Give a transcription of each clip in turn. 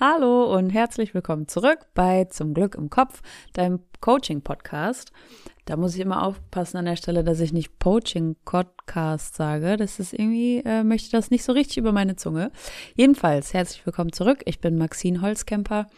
Hallo und herzlich willkommen zurück bei Zum Glück im Kopf, deinem Coaching-Podcast. Da muss ich immer aufpassen an der Stelle, dass ich nicht Coaching-Podcast sage. Das ist irgendwie, äh, möchte das nicht so richtig über meine Zunge. Jedenfalls, herzlich willkommen zurück. Ich bin Maxine Holzkemper,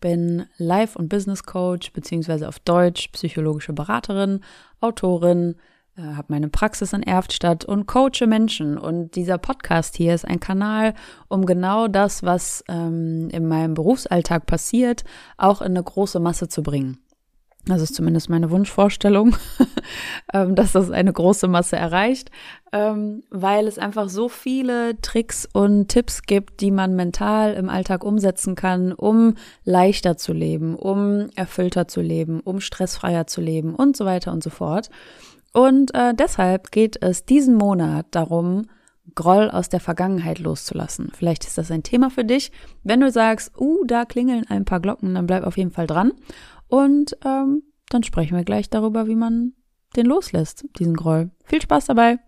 bin Life- und Business Coach, beziehungsweise auf Deutsch psychologische Beraterin, Autorin, habe meine Praxis in Erftstadt und coache Menschen. Und dieser Podcast hier ist ein Kanal, um genau das, was ähm, in meinem Berufsalltag passiert, auch in eine große Masse zu bringen. Das ist zumindest meine Wunschvorstellung, ähm, dass das eine große Masse erreicht, ähm, weil es einfach so viele Tricks und Tipps gibt, die man mental im Alltag umsetzen kann, um leichter zu leben, um erfüllter zu leben, um stressfreier zu leben und so weiter und so fort. Und äh, deshalb geht es diesen Monat darum, Groll aus der Vergangenheit loszulassen. Vielleicht ist das ein Thema für dich. Wenn du sagst, uh, da klingeln ein paar Glocken, dann bleib auf jeden Fall dran. Und ähm, dann sprechen wir gleich darüber, wie man den loslässt, diesen Groll. Viel Spaß dabei!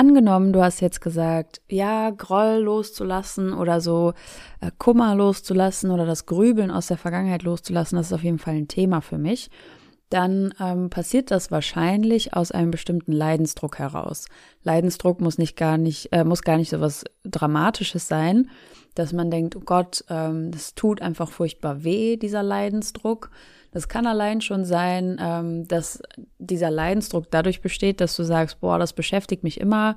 Angenommen, du hast jetzt gesagt, ja, Groll loszulassen oder so äh, Kummer loszulassen oder das Grübeln aus der Vergangenheit loszulassen, das ist auf jeden Fall ein Thema für mich. Dann ähm, passiert das wahrscheinlich aus einem bestimmten Leidensdruck heraus. Leidensdruck muss nicht gar nicht, äh, muss gar nicht so was Dramatisches sein, dass man denkt, oh Gott, ähm, das tut einfach furchtbar weh, dieser Leidensdruck, das kann allein schon sein, ähm, dass dieser Leidensdruck dadurch besteht, dass du sagst, boah, das beschäftigt mich immer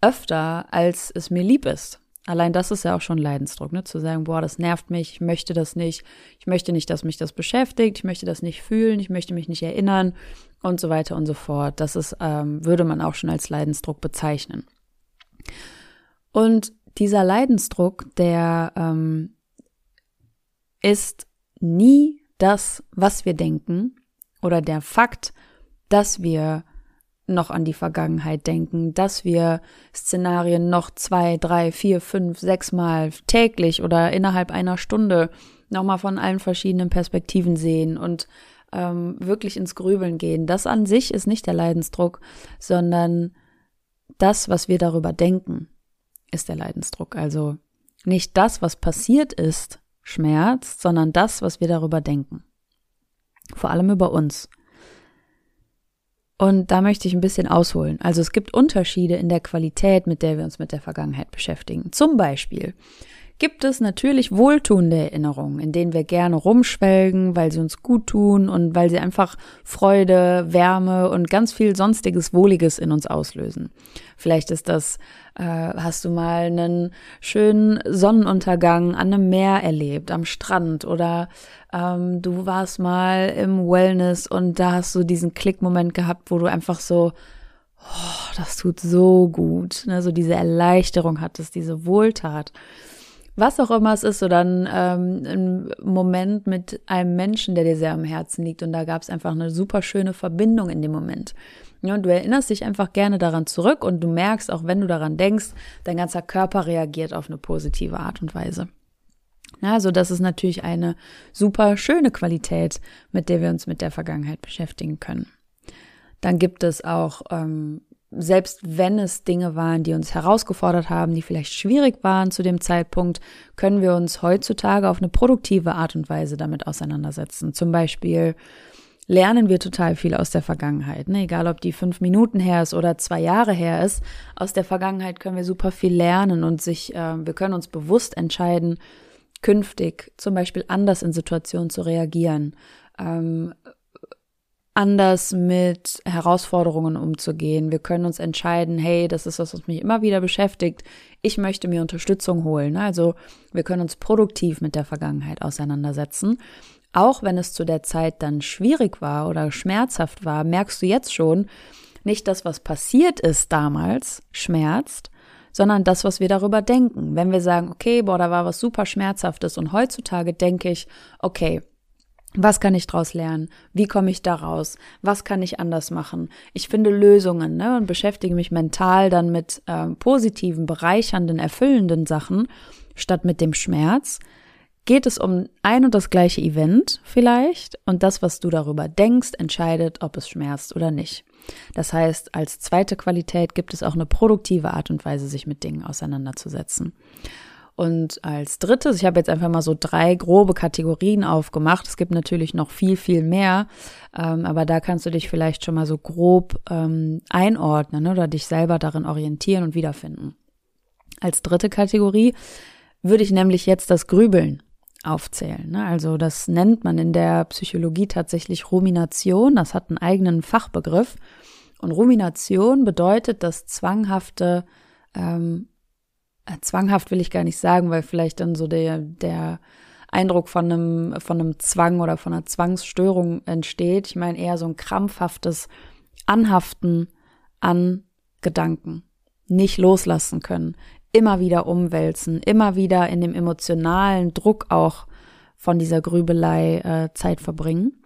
öfter, als es mir lieb ist. Allein das ist ja auch schon Leidensdruck, ne? Zu sagen, boah, das nervt mich, ich möchte das nicht, ich möchte nicht, dass mich das beschäftigt, ich möchte das nicht fühlen, ich möchte mich nicht erinnern und so weiter und so fort. Das ist, ähm, würde man auch schon als Leidensdruck bezeichnen. Und dieser Leidensdruck, der ähm, ist nie das, was wir denken oder der Fakt, dass wir noch an die Vergangenheit denken, dass wir Szenarien noch zwei, drei, vier, fünf, sechs Mal täglich oder innerhalb einer Stunde nochmal von allen verschiedenen Perspektiven sehen und ähm, wirklich ins Grübeln gehen. Das an sich ist nicht der Leidensdruck, sondern das, was wir darüber denken, ist der Leidensdruck. Also nicht das, was passiert ist, schmerzt, sondern das, was wir darüber denken. Vor allem über uns. Und da möchte ich ein bisschen ausholen. Also es gibt Unterschiede in der Qualität, mit der wir uns mit der Vergangenheit beschäftigen. Zum Beispiel gibt es natürlich wohltuende Erinnerungen, in denen wir gerne rumschwelgen, weil sie uns gut tun und weil sie einfach Freude, Wärme und ganz viel sonstiges Wohliges in uns auslösen. Vielleicht ist das, äh, hast du mal einen schönen Sonnenuntergang an einem Meer erlebt, am Strand oder ähm, du warst mal im Wellness und da hast du diesen Klickmoment gehabt, wo du einfach so, oh, das tut so gut, ne, so diese Erleichterung hattest, diese Wohltat. Was auch immer es ist, oder ein, ähm, ein Moment mit einem Menschen, der dir sehr am Herzen liegt und da gab es einfach eine super schöne Verbindung in dem Moment. Ja, und du erinnerst dich einfach gerne daran zurück und du merkst, auch wenn du daran denkst, dein ganzer Körper reagiert auf eine positive Art und Weise. Also das ist natürlich eine super schöne Qualität, mit der wir uns mit der Vergangenheit beschäftigen können. Dann gibt es auch, ähm, selbst wenn es Dinge waren, die uns herausgefordert haben, die vielleicht schwierig waren zu dem Zeitpunkt, können wir uns heutzutage auf eine produktive Art und Weise damit auseinandersetzen. Zum Beispiel lernen wir total viel aus der Vergangenheit. Ne? Egal, ob die fünf Minuten her ist oder zwei Jahre her ist, aus der Vergangenheit können wir super viel lernen und sich, äh, wir können uns bewusst entscheiden, künftig zum Beispiel anders in Situationen zu reagieren, ähm, anders mit Herausforderungen umzugehen. Wir können uns entscheiden, hey, das ist was, was mich immer wieder beschäftigt. Ich möchte mir Unterstützung holen. Also wir können uns produktiv mit der Vergangenheit auseinandersetzen. Auch wenn es zu der Zeit dann schwierig war oder schmerzhaft war, merkst du jetzt schon, nicht das, was passiert ist damals, schmerzt, sondern das, was wir darüber denken. Wenn wir sagen, okay, boah, da war was super Schmerzhaftes und heutzutage denke ich, okay, was kann ich daraus lernen? Wie komme ich da raus? Was kann ich anders machen? Ich finde Lösungen ne, und beschäftige mich mental dann mit äh, positiven, bereichernden, erfüllenden Sachen statt mit dem Schmerz. Geht es um ein und das gleiche Event vielleicht und das, was du darüber denkst, entscheidet, ob es schmerzt oder nicht. Das heißt, als zweite Qualität gibt es auch eine produktive Art und Weise, sich mit Dingen auseinanderzusetzen. Und als drittes, ich habe jetzt einfach mal so drei grobe Kategorien aufgemacht. Es gibt natürlich noch viel, viel mehr, ähm, aber da kannst du dich vielleicht schon mal so grob ähm, einordnen oder dich selber darin orientieren und wiederfinden. Als dritte Kategorie würde ich nämlich jetzt das Grübeln aufzählen. Ne? Also das nennt man in der Psychologie tatsächlich Rumination. Das hat einen eigenen Fachbegriff. Und Rumination bedeutet das zwanghafte ähm, äh, zwanghaft will ich gar nicht sagen, weil vielleicht dann so der, der Eindruck von einem, von einem Zwang oder von einer Zwangsstörung entsteht. Ich meine eher so ein krampfhaftes Anhaften an Gedanken, nicht loslassen können, immer wieder umwälzen, immer wieder in dem emotionalen Druck auch von dieser Grübelei äh, Zeit verbringen.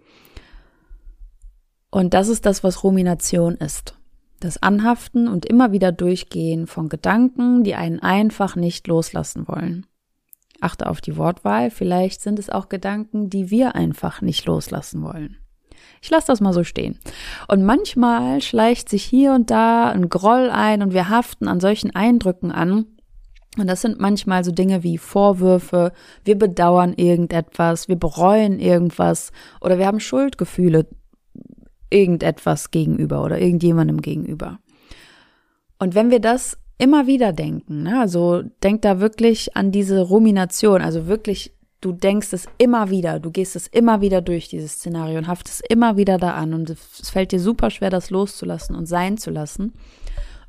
Und das ist das, was Rumination ist. Das Anhaften und immer wieder Durchgehen von Gedanken, die einen einfach nicht loslassen wollen. Achte auf die Wortwahl, vielleicht sind es auch Gedanken, die wir einfach nicht loslassen wollen. Ich lasse das mal so stehen. Und manchmal schleicht sich hier und da ein Groll ein und wir haften an solchen Eindrücken an. Und das sind manchmal so Dinge wie Vorwürfe, wir bedauern irgendetwas, wir bereuen irgendwas oder wir haben Schuldgefühle irgendetwas gegenüber oder irgendjemandem gegenüber. Und wenn wir das immer wieder denken, ne, also denk da wirklich an diese Rumination, also wirklich, du denkst es immer wieder, du gehst es immer wieder durch, dieses Szenario und haftest immer wieder da an und es fällt dir super schwer, das loszulassen und sein zu lassen.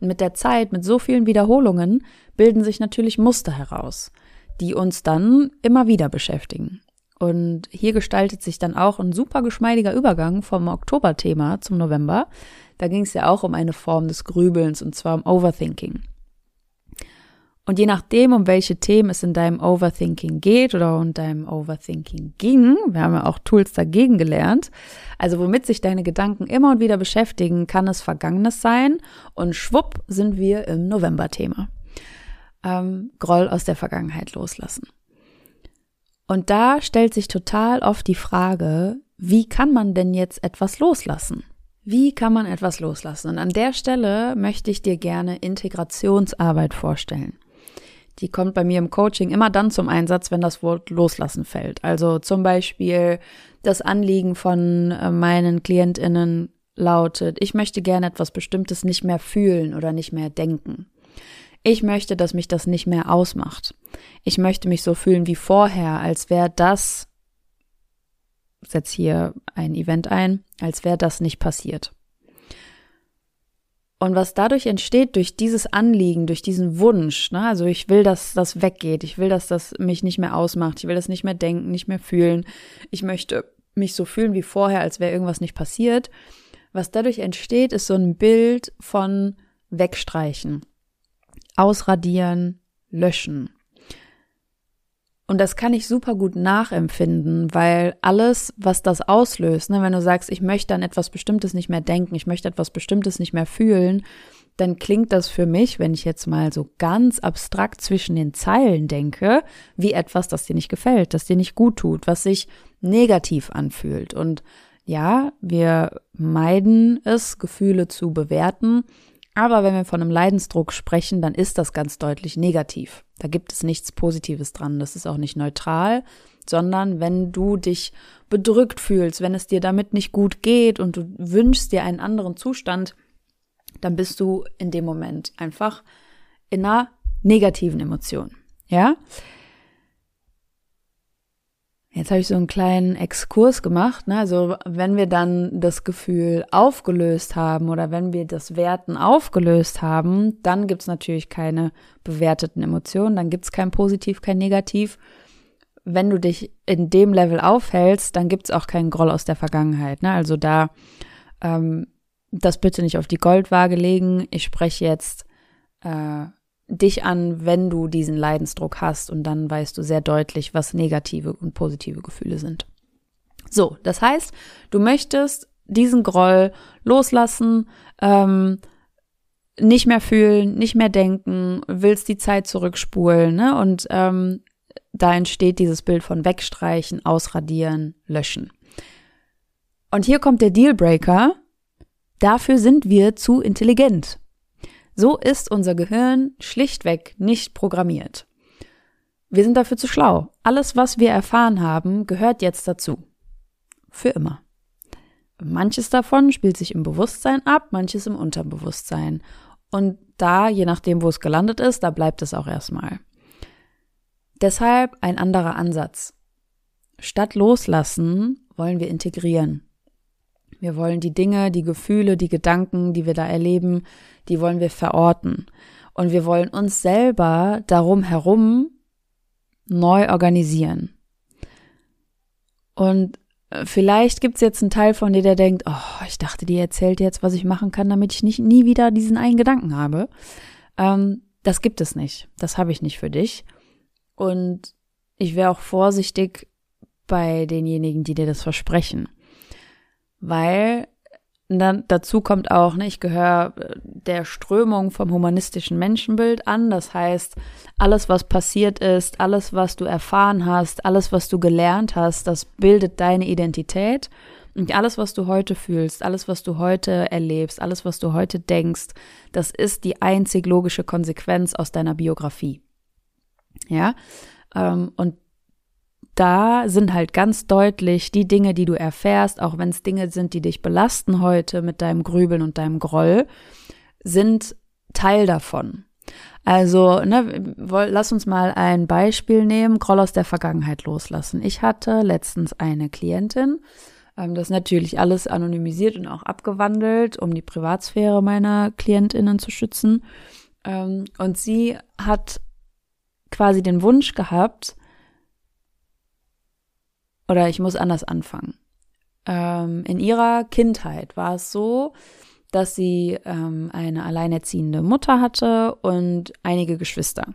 Und mit der Zeit, mit so vielen Wiederholungen, bilden sich natürlich Muster heraus, die uns dann immer wieder beschäftigen. Und hier gestaltet sich dann auch ein super geschmeidiger Übergang vom Oktoberthema zum November. Da ging es ja auch um eine Form des Grübelns und zwar um Overthinking. Und je nachdem, um welche Themen es in deinem Overthinking geht oder um deinem Overthinking ging, wir haben ja auch Tools dagegen gelernt, also womit sich deine Gedanken immer und wieder beschäftigen, kann es Vergangenes sein und schwupp sind wir im November-Thema. Ähm, Groll aus der Vergangenheit loslassen. Und da stellt sich total oft die Frage, wie kann man denn jetzt etwas loslassen? Wie kann man etwas loslassen? Und an der Stelle möchte ich dir gerne Integrationsarbeit vorstellen. Die kommt bei mir im Coaching immer dann zum Einsatz, wenn das Wort loslassen fällt. Also zum Beispiel das Anliegen von äh, meinen Klientinnen lautet, ich möchte gerne etwas Bestimmtes nicht mehr fühlen oder nicht mehr denken. Ich möchte, dass mich das nicht mehr ausmacht. Ich möchte mich so fühlen wie vorher, als wäre das, setz hier ein Event ein, als wäre das nicht passiert. Und was dadurch entsteht, durch dieses Anliegen, durch diesen Wunsch, ne, also ich will, dass das weggeht, ich will, dass das mich nicht mehr ausmacht, ich will das nicht mehr denken, nicht mehr fühlen, ich möchte mich so fühlen wie vorher, als wäre irgendwas nicht passiert. Was dadurch entsteht, ist so ein Bild von Wegstreichen ausradieren, löschen. Und das kann ich super gut nachempfinden, weil alles, was das auslöst, ne, wenn du sagst, ich möchte an etwas Bestimmtes nicht mehr denken, ich möchte etwas Bestimmtes nicht mehr fühlen, dann klingt das für mich, wenn ich jetzt mal so ganz abstrakt zwischen den Zeilen denke, wie etwas, das dir nicht gefällt, das dir nicht gut tut, was sich negativ anfühlt. Und ja, wir meiden es, Gefühle zu bewerten, aber wenn wir von einem Leidensdruck sprechen, dann ist das ganz deutlich negativ. Da gibt es nichts Positives dran. Das ist auch nicht neutral, sondern wenn du dich bedrückt fühlst, wenn es dir damit nicht gut geht und du wünschst dir einen anderen Zustand, dann bist du in dem Moment einfach in einer negativen Emotion. Ja? Jetzt habe ich so einen kleinen Exkurs gemacht. Ne? Also wenn wir dann das Gefühl aufgelöst haben oder wenn wir das Werten aufgelöst haben, dann gibt's natürlich keine bewerteten Emotionen, dann gibt's kein Positiv, kein Negativ. Wenn du dich in dem Level aufhältst, dann gibt's auch keinen Groll aus der Vergangenheit. Ne? Also da ähm, das bitte nicht auf die Goldwaage legen. Ich spreche jetzt äh, dich an, wenn du diesen Leidensdruck hast und dann weißt du sehr deutlich, was negative und positive Gefühle sind. So, das heißt, du möchtest diesen Groll loslassen, ähm, nicht mehr fühlen, nicht mehr denken, willst die Zeit zurückspulen, ne? Und ähm, da entsteht dieses Bild von wegstreichen, ausradieren, löschen. Und hier kommt der Dealbreaker. Dafür sind wir zu intelligent. So ist unser Gehirn schlichtweg nicht programmiert. Wir sind dafür zu schlau. Alles, was wir erfahren haben, gehört jetzt dazu. Für immer. Manches davon spielt sich im Bewusstsein ab, manches im Unterbewusstsein. Und da, je nachdem, wo es gelandet ist, da bleibt es auch erstmal. Deshalb ein anderer Ansatz. Statt loslassen wollen wir integrieren. Wir wollen die Dinge, die Gefühle, die Gedanken, die wir da erleben, die wollen wir verorten. Und wir wollen uns selber darum herum neu organisieren. Und äh, vielleicht gibt's jetzt einen Teil von dir, der denkt, oh, ich dachte, die erzählt jetzt, was ich machen kann, damit ich nicht nie wieder diesen einen Gedanken habe. Ähm, das gibt es nicht. Das habe ich nicht für dich. Und ich wäre auch vorsichtig bei denjenigen, die dir das versprechen. Weil dann dazu kommt auch, ne, ich gehöre äh, der Strömung vom humanistischen Menschenbild an. Das heißt, alles, was passiert ist, alles, was du erfahren hast, alles, was du gelernt hast, das bildet deine Identität. Und alles, was du heute fühlst, alles, was du heute erlebst, alles, was du heute denkst, das ist die einzig logische Konsequenz aus deiner Biografie. Ja, ähm, und da sind halt ganz deutlich die Dinge, die du erfährst, auch wenn es Dinge sind, die dich belasten heute mit deinem Grübeln und deinem Groll, sind Teil davon. Also, ne, lass uns mal ein Beispiel nehmen, Groll aus der Vergangenheit loslassen. Ich hatte letztens eine Klientin, ähm, das ist natürlich alles anonymisiert und auch abgewandelt, um die Privatsphäre meiner Klientinnen zu schützen. Ähm, und sie hat quasi den Wunsch gehabt, oder ich muss anders anfangen. Ähm, in ihrer Kindheit war es so, dass sie ähm, eine alleinerziehende Mutter hatte und einige Geschwister.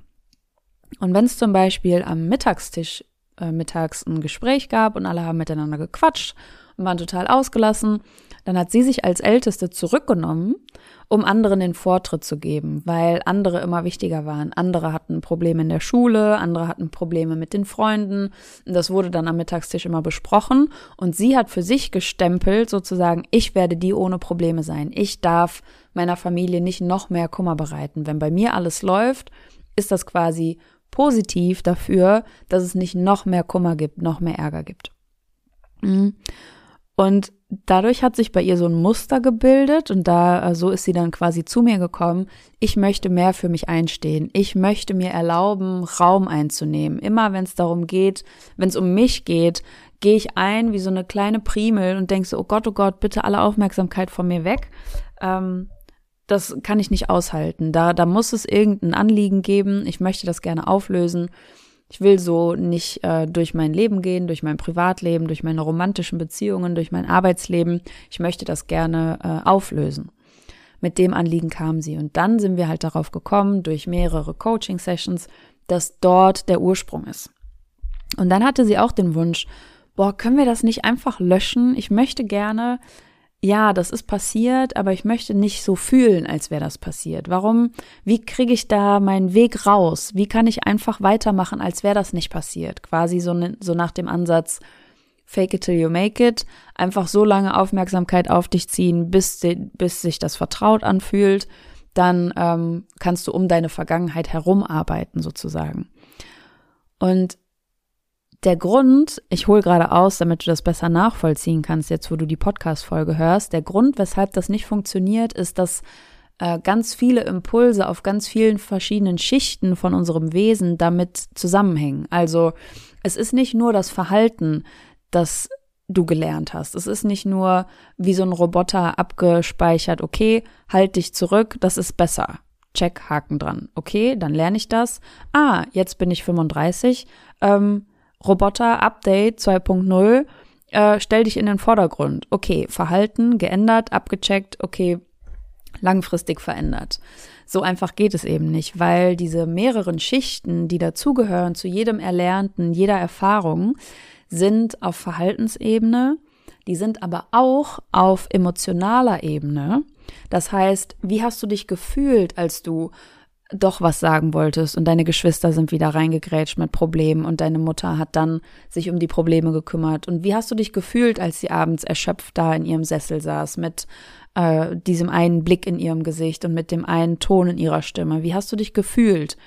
Und wenn es zum Beispiel am Mittagstisch äh, mittags ein Gespräch gab und alle haben miteinander gequatscht und waren total ausgelassen, dann hat sie sich als Älteste zurückgenommen, um anderen den Vortritt zu geben, weil andere immer wichtiger waren. Andere hatten Probleme in der Schule, andere hatten Probleme mit den Freunden. Das wurde dann am Mittagstisch immer besprochen und sie hat für sich gestempelt, sozusagen, ich werde die ohne Probleme sein. Ich darf meiner Familie nicht noch mehr Kummer bereiten. Wenn bei mir alles läuft, ist das quasi positiv dafür, dass es nicht noch mehr Kummer gibt, noch mehr Ärger gibt. Mhm. Und dadurch hat sich bei ihr so ein Muster gebildet und da äh, so ist sie dann quasi zu mir gekommen. Ich möchte mehr für mich einstehen. Ich möchte mir erlauben, Raum einzunehmen. Immer wenn es darum geht, wenn es um mich geht, gehe ich ein wie so eine kleine Primel und denke so, oh Gott, oh Gott, bitte alle Aufmerksamkeit von mir weg. Ähm, das kann ich nicht aushalten. Da, da muss es irgendein Anliegen geben. Ich möchte das gerne auflösen. Ich will so nicht äh, durch mein Leben gehen, durch mein Privatleben, durch meine romantischen Beziehungen, durch mein Arbeitsleben. Ich möchte das gerne äh, auflösen. Mit dem Anliegen kam sie. Und dann sind wir halt darauf gekommen, durch mehrere Coaching-Sessions, dass dort der Ursprung ist. Und dann hatte sie auch den Wunsch, boah, können wir das nicht einfach löschen? Ich möchte gerne ja, das ist passiert, aber ich möchte nicht so fühlen, als wäre das passiert. Warum? Wie kriege ich da meinen Weg raus? Wie kann ich einfach weitermachen, als wäre das nicht passiert? Quasi so, ne, so nach dem Ansatz, fake it till you make it. Einfach so lange Aufmerksamkeit auf dich ziehen, bis, bis sich das vertraut anfühlt. Dann ähm, kannst du um deine Vergangenheit herum arbeiten, sozusagen. Und der Grund, ich hole gerade aus, damit du das besser nachvollziehen kannst, jetzt wo du die Podcast-Folge hörst, der Grund, weshalb das nicht funktioniert, ist, dass äh, ganz viele Impulse auf ganz vielen verschiedenen Schichten von unserem Wesen damit zusammenhängen. Also es ist nicht nur das Verhalten, das du gelernt hast. Es ist nicht nur wie so ein Roboter abgespeichert, okay, halt dich zurück, das ist besser. Check, Haken dran. Okay, dann lerne ich das. Ah, jetzt bin ich 35. Ähm, Roboter Update 2.0, äh, stell dich in den Vordergrund. Okay, Verhalten geändert, abgecheckt, okay, langfristig verändert. So einfach geht es eben nicht, weil diese mehreren Schichten, die dazugehören zu jedem Erlernten, jeder Erfahrung, sind auf Verhaltensebene, die sind aber auch auf emotionaler Ebene. Das heißt, wie hast du dich gefühlt, als du doch was sagen wolltest und deine Geschwister sind wieder reingegrätscht mit Problemen und deine Mutter hat dann sich um die Probleme gekümmert. Und wie hast du dich gefühlt, als sie abends erschöpft da in ihrem Sessel saß mit äh, diesem einen Blick in ihrem Gesicht und mit dem einen Ton in ihrer Stimme? Wie hast du dich gefühlt?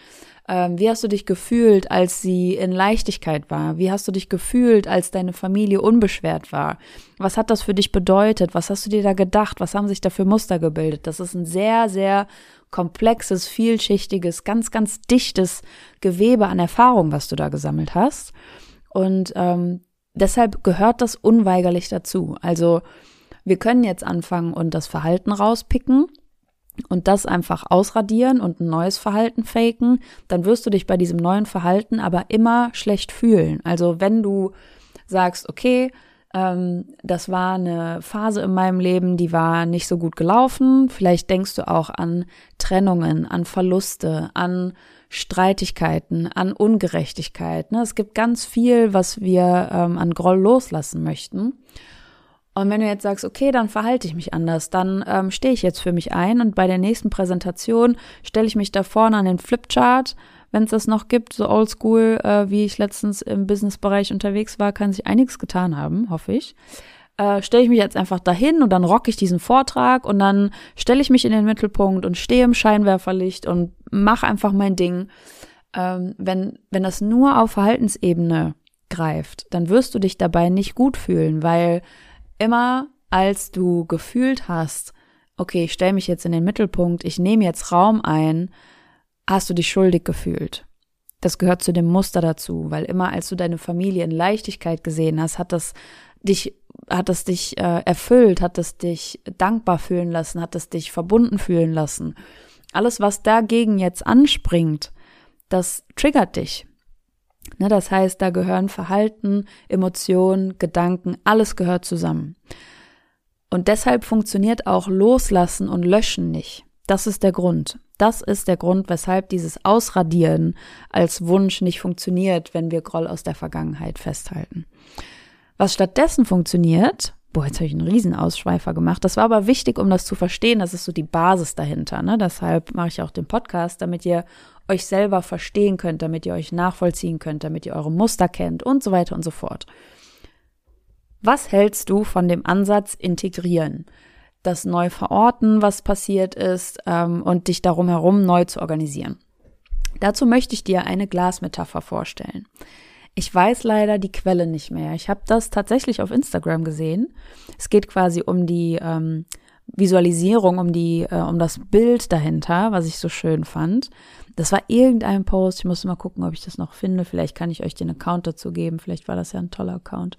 Ähm, wie hast du dich gefühlt, als sie in Leichtigkeit war? Wie hast du dich gefühlt, als deine Familie unbeschwert war? Was hat das für dich bedeutet? Was hast du dir da gedacht? Was haben sich da für Muster gebildet? Das ist ein sehr, sehr komplexes, vielschichtiges, ganz, ganz dichtes Gewebe an Erfahrung, was du da gesammelt hast. Und ähm, deshalb gehört das unweigerlich dazu. Also wir können jetzt anfangen und das Verhalten rauspicken und das einfach ausradieren und ein neues Verhalten faken, dann wirst du dich bei diesem neuen Verhalten aber immer schlecht fühlen. Also wenn du sagst, okay, ähm, das war eine Phase in meinem Leben, die war nicht so gut gelaufen, vielleicht denkst du auch an Trennungen, an Verluste, an Streitigkeiten, an Ungerechtigkeit. Ne? Es gibt ganz viel, was wir ähm, an Groll loslassen möchten. Und wenn du jetzt sagst, okay, dann verhalte ich mich anders, dann ähm, stehe ich jetzt für mich ein und bei der nächsten Präsentation stelle ich mich da vorne an den Flipchart, wenn es das noch gibt, so oldschool, äh, wie ich letztens im Businessbereich unterwegs war, kann sich einiges getan haben, hoffe ich. Äh, stelle ich mich jetzt einfach dahin und dann rocke ich diesen Vortrag und dann stelle ich mich in den Mittelpunkt und stehe im Scheinwerferlicht und mache einfach mein Ding. Ähm, wenn, wenn das nur auf Verhaltensebene greift, dann wirst du dich dabei nicht gut fühlen, weil immer als du gefühlt hast, okay, ich stelle mich jetzt in den Mittelpunkt, ich nehme jetzt Raum ein, hast du dich schuldig gefühlt. Das gehört zu dem Muster dazu, weil immer als du deine Familie in Leichtigkeit gesehen hast, hat das dich hat es dich äh, erfüllt, hat es dich dankbar fühlen lassen, hat es dich verbunden fühlen lassen. Alles, was dagegen jetzt anspringt, das triggert dich. Ne, das heißt, da gehören Verhalten, Emotionen, Gedanken, alles gehört zusammen. Und deshalb funktioniert auch Loslassen und Löschen nicht. Das ist der Grund. Das ist der Grund, weshalb dieses Ausradieren als Wunsch nicht funktioniert, wenn wir Groll aus der Vergangenheit festhalten. Was stattdessen funktioniert, boah, jetzt habe ich einen Riesenausschweifer gemacht. Das war aber wichtig, um das zu verstehen. Das ist so die Basis dahinter. Ne? Deshalb mache ich auch den Podcast, damit ihr euch selber verstehen könnt, damit ihr euch nachvollziehen könnt, damit ihr eure Muster kennt und so weiter und so fort. Was hältst du von dem Ansatz integrieren? Das neu verorten, was passiert ist, ähm, und dich darum herum neu zu organisieren. Dazu möchte ich dir eine Glasmetapher vorstellen. Ich weiß leider die Quelle nicht mehr. Ich habe das tatsächlich auf Instagram gesehen. Es geht quasi um die ähm, Visualisierung, um die, äh, um das Bild dahinter, was ich so schön fand. Das war irgendein Post. Ich muss mal gucken, ob ich das noch finde. Vielleicht kann ich euch den Account dazu geben. Vielleicht war das ja ein toller Account.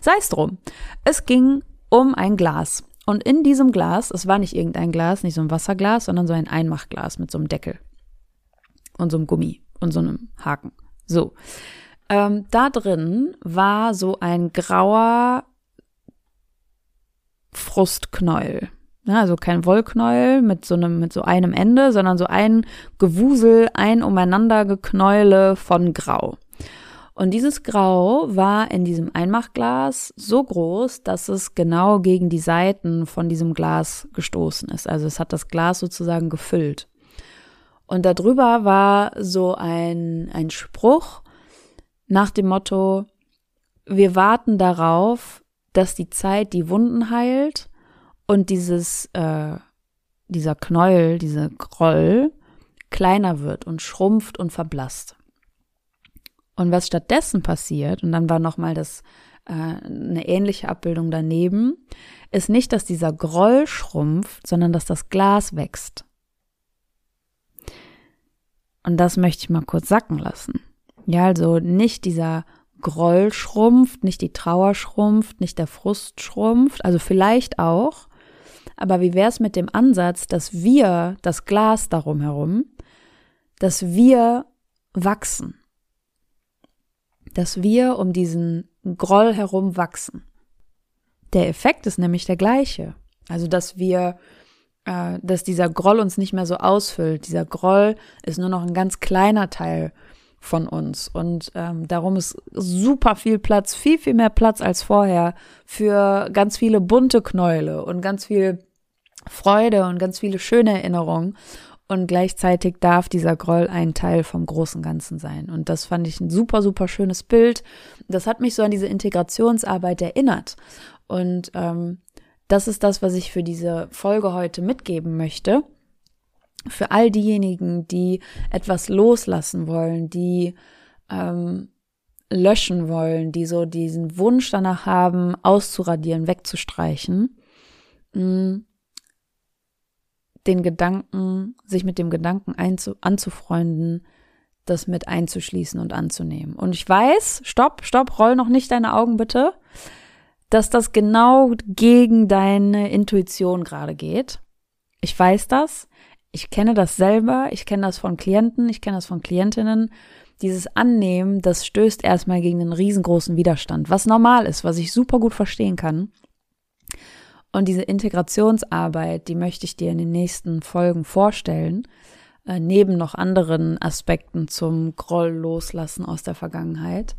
Sei es drum. Es ging um ein Glas. Und in diesem Glas, es war nicht irgendein Glas, nicht so ein Wasserglas, sondern so ein Einmachglas mit so einem Deckel und so einem Gummi und so einem Haken. So. Ähm, da drin war so ein grauer Frustknäuel. Ja, also kein Wollknäuel mit so einem, mit so einem Ende, sondern so ein Gewusel, ein umeinander Geknäule von Grau. Und dieses Grau war in diesem Einmachglas so groß, dass es genau gegen die Seiten von diesem Glas gestoßen ist. Also es hat das Glas sozusagen gefüllt. Und darüber war so ein, ein Spruch, nach dem Motto, wir warten darauf, dass die Zeit die Wunden heilt und dieses, äh, dieser Knäuel, diese Groll kleiner wird und schrumpft und verblasst. Und was stattdessen passiert, und dann war nochmal das äh, eine ähnliche Abbildung daneben, ist nicht, dass dieser Groll schrumpft, sondern dass das Glas wächst. Und das möchte ich mal kurz sacken lassen. Ja, also nicht dieser Groll schrumpft, nicht die Trauer schrumpft, nicht der Frust schrumpft, also vielleicht auch, aber wie wäre es mit dem Ansatz, dass wir, das Glas darum herum, dass wir wachsen, dass wir um diesen Groll herum wachsen. Der Effekt ist nämlich der gleiche. Also, dass wir, äh, dass dieser Groll uns nicht mehr so ausfüllt. Dieser Groll ist nur noch ein ganz kleiner Teil von uns. Und ähm, darum ist super viel Platz, viel, viel mehr Platz als vorher für ganz viele bunte Knäule und ganz viel Freude und ganz viele schöne Erinnerungen. und gleichzeitig darf dieser Groll ein Teil vom großen Ganzen sein. Und das fand ich ein super, super schönes Bild. Das hat mich so an diese Integrationsarbeit erinnert. Und ähm, das ist das, was ich für diese Folge heute mitgeben möchte. Für all diejenigen, die etwas loslassen wollen, die ähm, löschen wollen, die so diesen Wunsch danach haben, auszuradieren, wegzustreichen, mm, den Gedanken, sich mit dem Gedanken einzu, anzufreunden, das mit einzuschließen und anzunehmen. Und ich weiß, stopp, stopp, roll noch nicht deine Augen bitte, dass das genau gegen deine Intuition gerade geht. Ich weiß das. Ich kenne das selber. Ich kenne das von Klienten. Ich kenne das von Klientinnen dieses Annehmen, das stößt erstmal gegen einen riesengroßen Widerstand, was normal ist, was ich super gut verstehen kann. Und diese Integrationsarbeit, die möchte ich dir in den nächsten Folgen vorstellen, äh, neben noch anderen Aspekten zum Groll loslassen aus der Vergangenheit,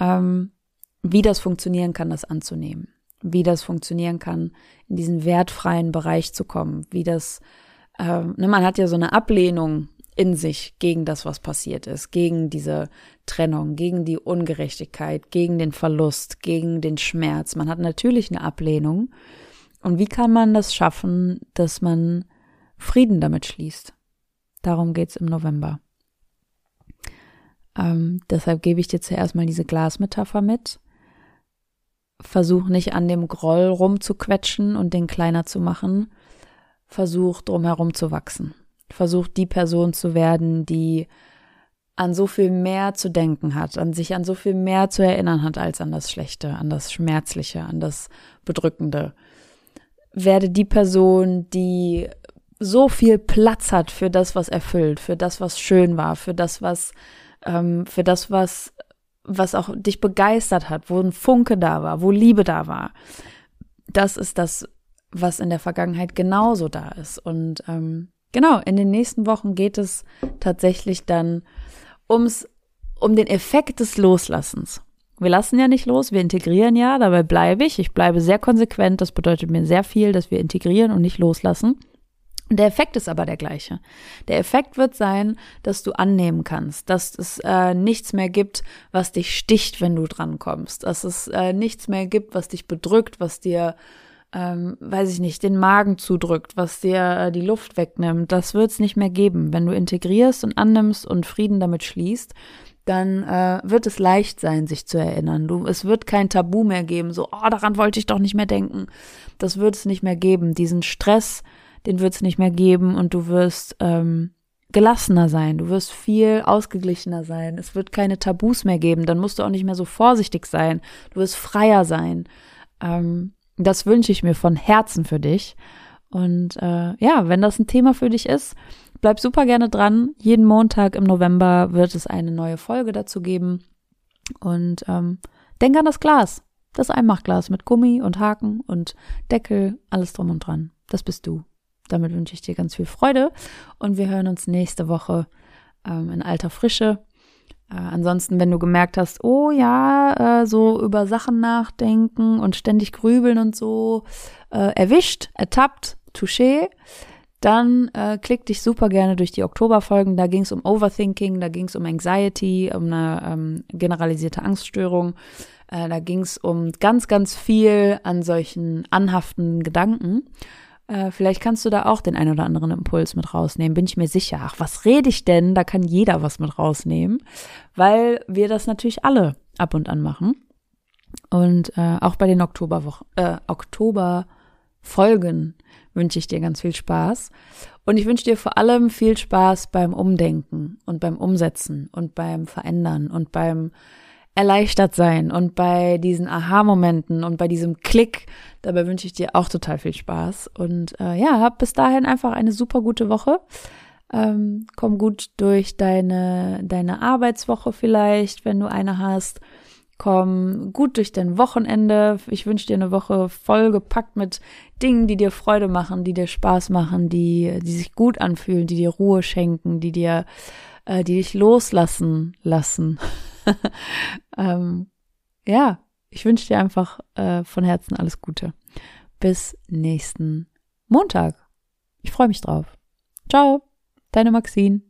ähm, wie das funktionieren kann, das anzunehmen, wie das funktionieren kann, in diesen wertfreien Bereich zu kommen, wie das, äh, ne, man hat ja so eine Ablehnung in sich gegen das, was passiert ist, gegen diese Trennung, gegen die Ungerechtigkeit, gegen den Verlust, gegen den Schmerz. Man hat natürlich eine Ablehnung. Und wie kann man das schaffen, dass man Frieden damit schließt? Darum geht's im November. Ähm, deshalb gebe ich dir zuerst mal diese Glasmetapher mit. Versuch nicht an dem Groll rumzuquetschen und den kleiner zu machen. Versuch drumherum zu wachsen versucht, die Person zu werden, die an so viel mehr zu denken hat, an sich an so viel mehr zu erinnern hat als an das Schlechte, an das Schmerzliche, an das Bedrückende. Werde die Person, die so viel Platz hat für das, was erfüllt, für das, was schön war, für das, was, ähm, für das, was, was auch dich begeistert hat, wo ein Funke da war, wo Liebe da war. Das ist das, was in der Vergangenheit genauso da ist. Und ähm, Genau, in den nächsten Wochen geht es tatsächlich dann ums, um den Effekt des Loslassens. Wir lassen ja nicht los, wir integrieren ja, dabei bleibe ich. Ich bleibe sehr konsequent, das bedeutet mir sehr viel, dass wir integrieren und nicht loslassen. Der Effekt ist aber der gleiche. Der Effekt wird sein, dass du annehmen kannst, dass es äh, nichts mehr gibt, was dich sticht, wenn du drankommst, dass es äh, nichts mehr gibt, was dich bedrückt, was dir ähm, weiß ich nicht, den Magen zudrückt, was dir äh, die Luft wegnimmt, das wird es nicht mehr geben. Wenn du integrierst und annimmst und Frieden damit schließt, dann äh, wird es leicht sein, sich zu erinnern. Du, es wird kein Tabu mehr geben, so, oh, daran wollte ich doch nicht mehr denken. Das wird es nicht mehr geben. Diesen Stress, den wird es nicht mehr geben und du wirst ähm, gelassener sein, du wirst viel ausgeglichener sein. Es wird keine Tabus mehr geben, dann musst du auch nicht mehr so vorsichtig sein. Du wirst freier sein. Ähm, das wünsche ich mir von Herzen für dich. Und äh, ja, wenn das ein Thema für dich ist, bleib super gerne dran. Jeden Montag im November wird es eine neue Folge dazu geben. Und ähm, denk an das Glas. Das Einmachglas mit Gummi und Haken und Deckel, alles drum und dran. Das bist du. Damit wünsche ich dir ganz viel Freude und wir hören uns nächste Woche ähm, in alter Frische. Äh, ansonsten, wenn du gemerkt hast, oh ja, äh, so über Sachen nachdenken und ständig grübeln und so, äh, erwischt, ertappt, touché, dann äh, klick dich super gerne durch die Oktoberfolgen. Da ging es um Overthinking, da ging es um Anxiety, um eine ähm, generalisierte Angststörung. Äh, da ging es um ganz, ganz viel an solchen anhaftenden Gedanken. Äh, vielleicht kannst du da auch den ein oder anderen Impuls mit rausnehmen, bin ich mir sicher. Ach, was rede ich denn? Da kann jeder was mit rausnehmen, weil wir das natürlich alle ab und an machen. Und äh, auch bei den Oktoberwochen, äh, Oktoberfolgen wünsche ich dir ganz viel Spaß. Und ich wünsche dir vor allem viel Spaß beim Umdenken und beim Umsetzen und beim Verändern und beim erleichtert sein und bei diesen Aha-Momenten und bei diesem Klick, dabei wünsche ich dir auch total viel Spaß. Und äh, ja, hab bis dahin einfach eine super gute Woche. Ähm, komm gut durch deine, deine Arbeitswoche vielleicht, wenn du eine hast. Komm gut durch dein Wochenende. Ich wünsche dir eine Woche voll gepackt mit Dingen, die dir Freude machen, die dir Spaß machen, die, die sich gut anfühlen, die dir Ruhe schenken, die dir, äh, die dich loslassen lassen. ähm, ja, ich wünsche dir einfach äh, von Herzen alles Gute. Bis nächsten Montag. Ich freue mich drauf. Ciao. deine Maxine.